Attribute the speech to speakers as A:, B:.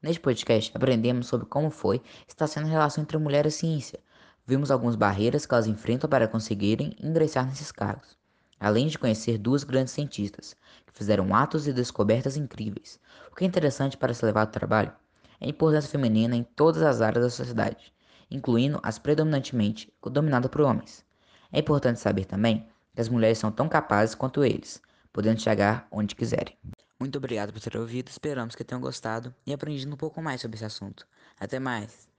A: Neste podcast, aprendemos sobre como foi está sendo a relação entre a mulher e ciência. Vimos algumas barreiras que elas enfrentam para conseguirem ingressar nesses cargos, além de conhecer duas grandes cientistas que fizeram atos e descobertas incríveis. O que é interessante para se levar ao trabalho é a importância feminina em todas as áreas da sociedade, incluindo as predominantemente dominadas por homens. É importante saber também que as mulheres são tão capazes quanto eles, podendo chegar onde quiserem. Muito obrigado por ter ouvido, esperamos que tenham gostado e aprendido um pouco mais sobre esse assunto. Até mais!